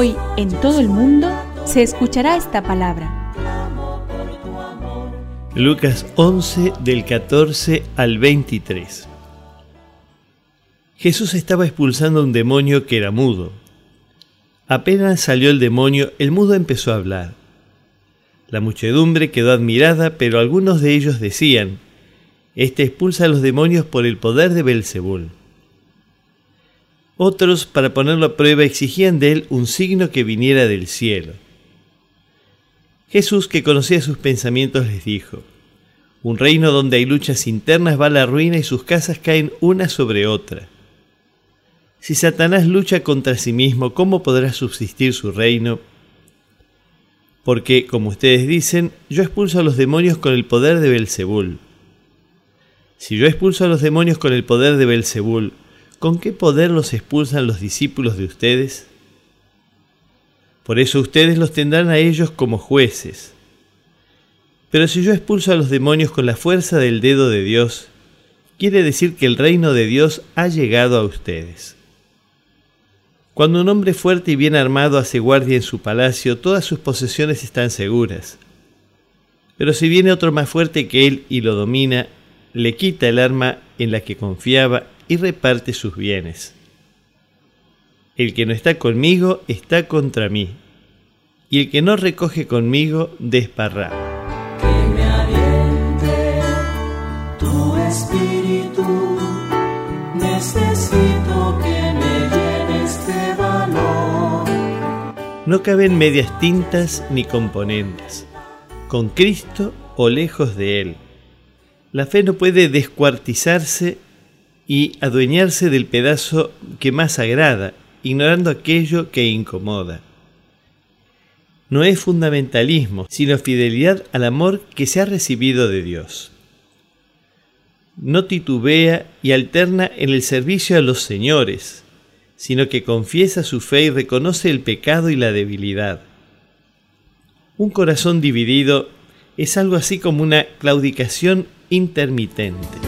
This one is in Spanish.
Hoy en todo el mundo se escuchará esta palabra. Lucas 11 del 14 al 23. Jesús estaba expulsando a un demonio que era mudo. Apenas salió el demonio, el mudo empezó a hablar. La muchedumbre quedó admirada, pero algunos de ellos decían: Este expulsa a los demonios por el poder de Belzebul. Otros, para ponerlo a prueba, exigían de él un signo que viniera del cielo. Jesús, que conocía sus pensamientos, les dijo: Un reino donde hay luchas internas va a la ruina y sus casas caen una sobre otra. Si Satanás lucha contra sí mismo, ¿cómo podrá subsistir su reino? Porque, como ustedes dicen, yo expulso a los demonios con el poder de Belzebul. Si yo expulso a los demonios con el poder de Belzebul, ¿con qué poder los expulsan los discípulos de ustedes? Por eso ustedes los tendrán a ellos como jueces. Pero si yo expulso a los demonios con la fuerza del dedo de Dios, quiere decir que el reino de Dios ha llegado a ustedes. Cuando un hombre fuerte y bien armado hace guardia en su palacio, todas sus posesiones están seguras. Pero si viene otro más fuerte que él y lo domina, le quita el arma en la que confiaba y reparte sus bienes. El que no está conmigo está contra mí, y el que no recoge conmigo desparrá. Que me aliente tu espíritu. Necesito que me llenes de valor. No caben medias tintas ni componendas, con Cristo o lejos de Él. La fe no puede descuartizarse y adueñarse del pedazo que más agrada, ignorando aquello que incomoda. No es fundamentalismo, sino fidelidad al amor que se ha recibido de Dios. No titubea y alterna en el servicio a los señores, sino que confiesa su fe y reconoce el pecado y la debilidad. Un corazón dividido es algo así como una claudicación intermitente.